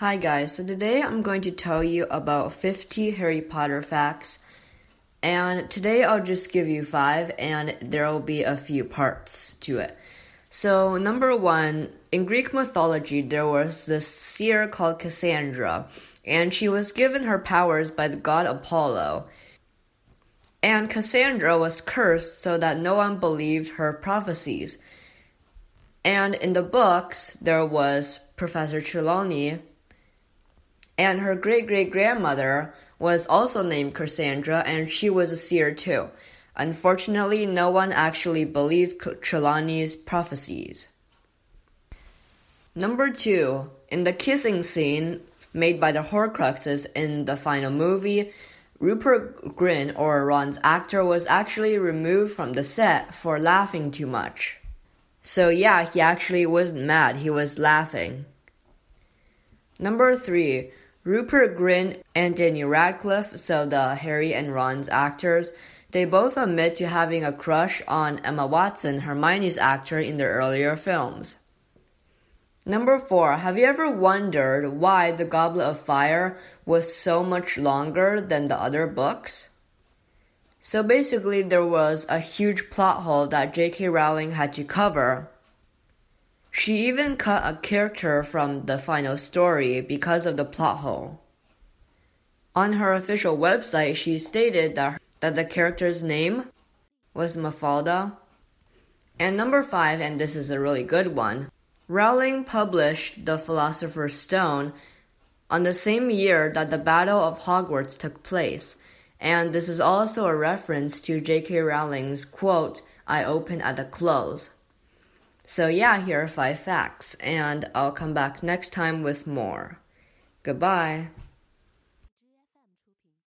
Hi guys, so today I'm going to tell you about 50 Harry Potter facts. And today I'll just give you five, and there will be a few parts to it. So, number one, in Greek mythology, there was this seer called Cassandra, and she was given her powers by the god Apollo. And Cassandra was cursed so that no one believed her prophecies. And in the books, there was Professor Trelawney, and her great great grandmother was also named Cassandra, and she was a seer too. Unfortunately, no one actually believed Trelawney's prophecies. Number two, in the kissing scene made by the Horcruxes in the final movie, Rupert Grint, or Ron's actor, was actually removed from the set for laughing too much. So, yeah, he actually wasn't mad, he was laughing. Number three, Rupert Grint and Daniel Radcliffe, so the Harry and Ron's actors, they both admit to having a crush on Emma Watson, Hermione's actor in their earlier films. Number 4. Have you ever wondered why The Goblet of Fire was so much longer than the other books? So basically, there was a huge plot hole that J.K. Rowling had to cover. She even cut a character from the final story because of the plot hole. On her official website, she stated that, that the character's name was Mafalda. And number five, and this is a really good one, Rowling published The Philosopher's Stone on the same year that the Battle of Hogwarts took place, and this is also a reference to J.K. Rowling's quote, I open at the close. So, yeah, here are five facts, and I'll come back next time with more. Goodbye.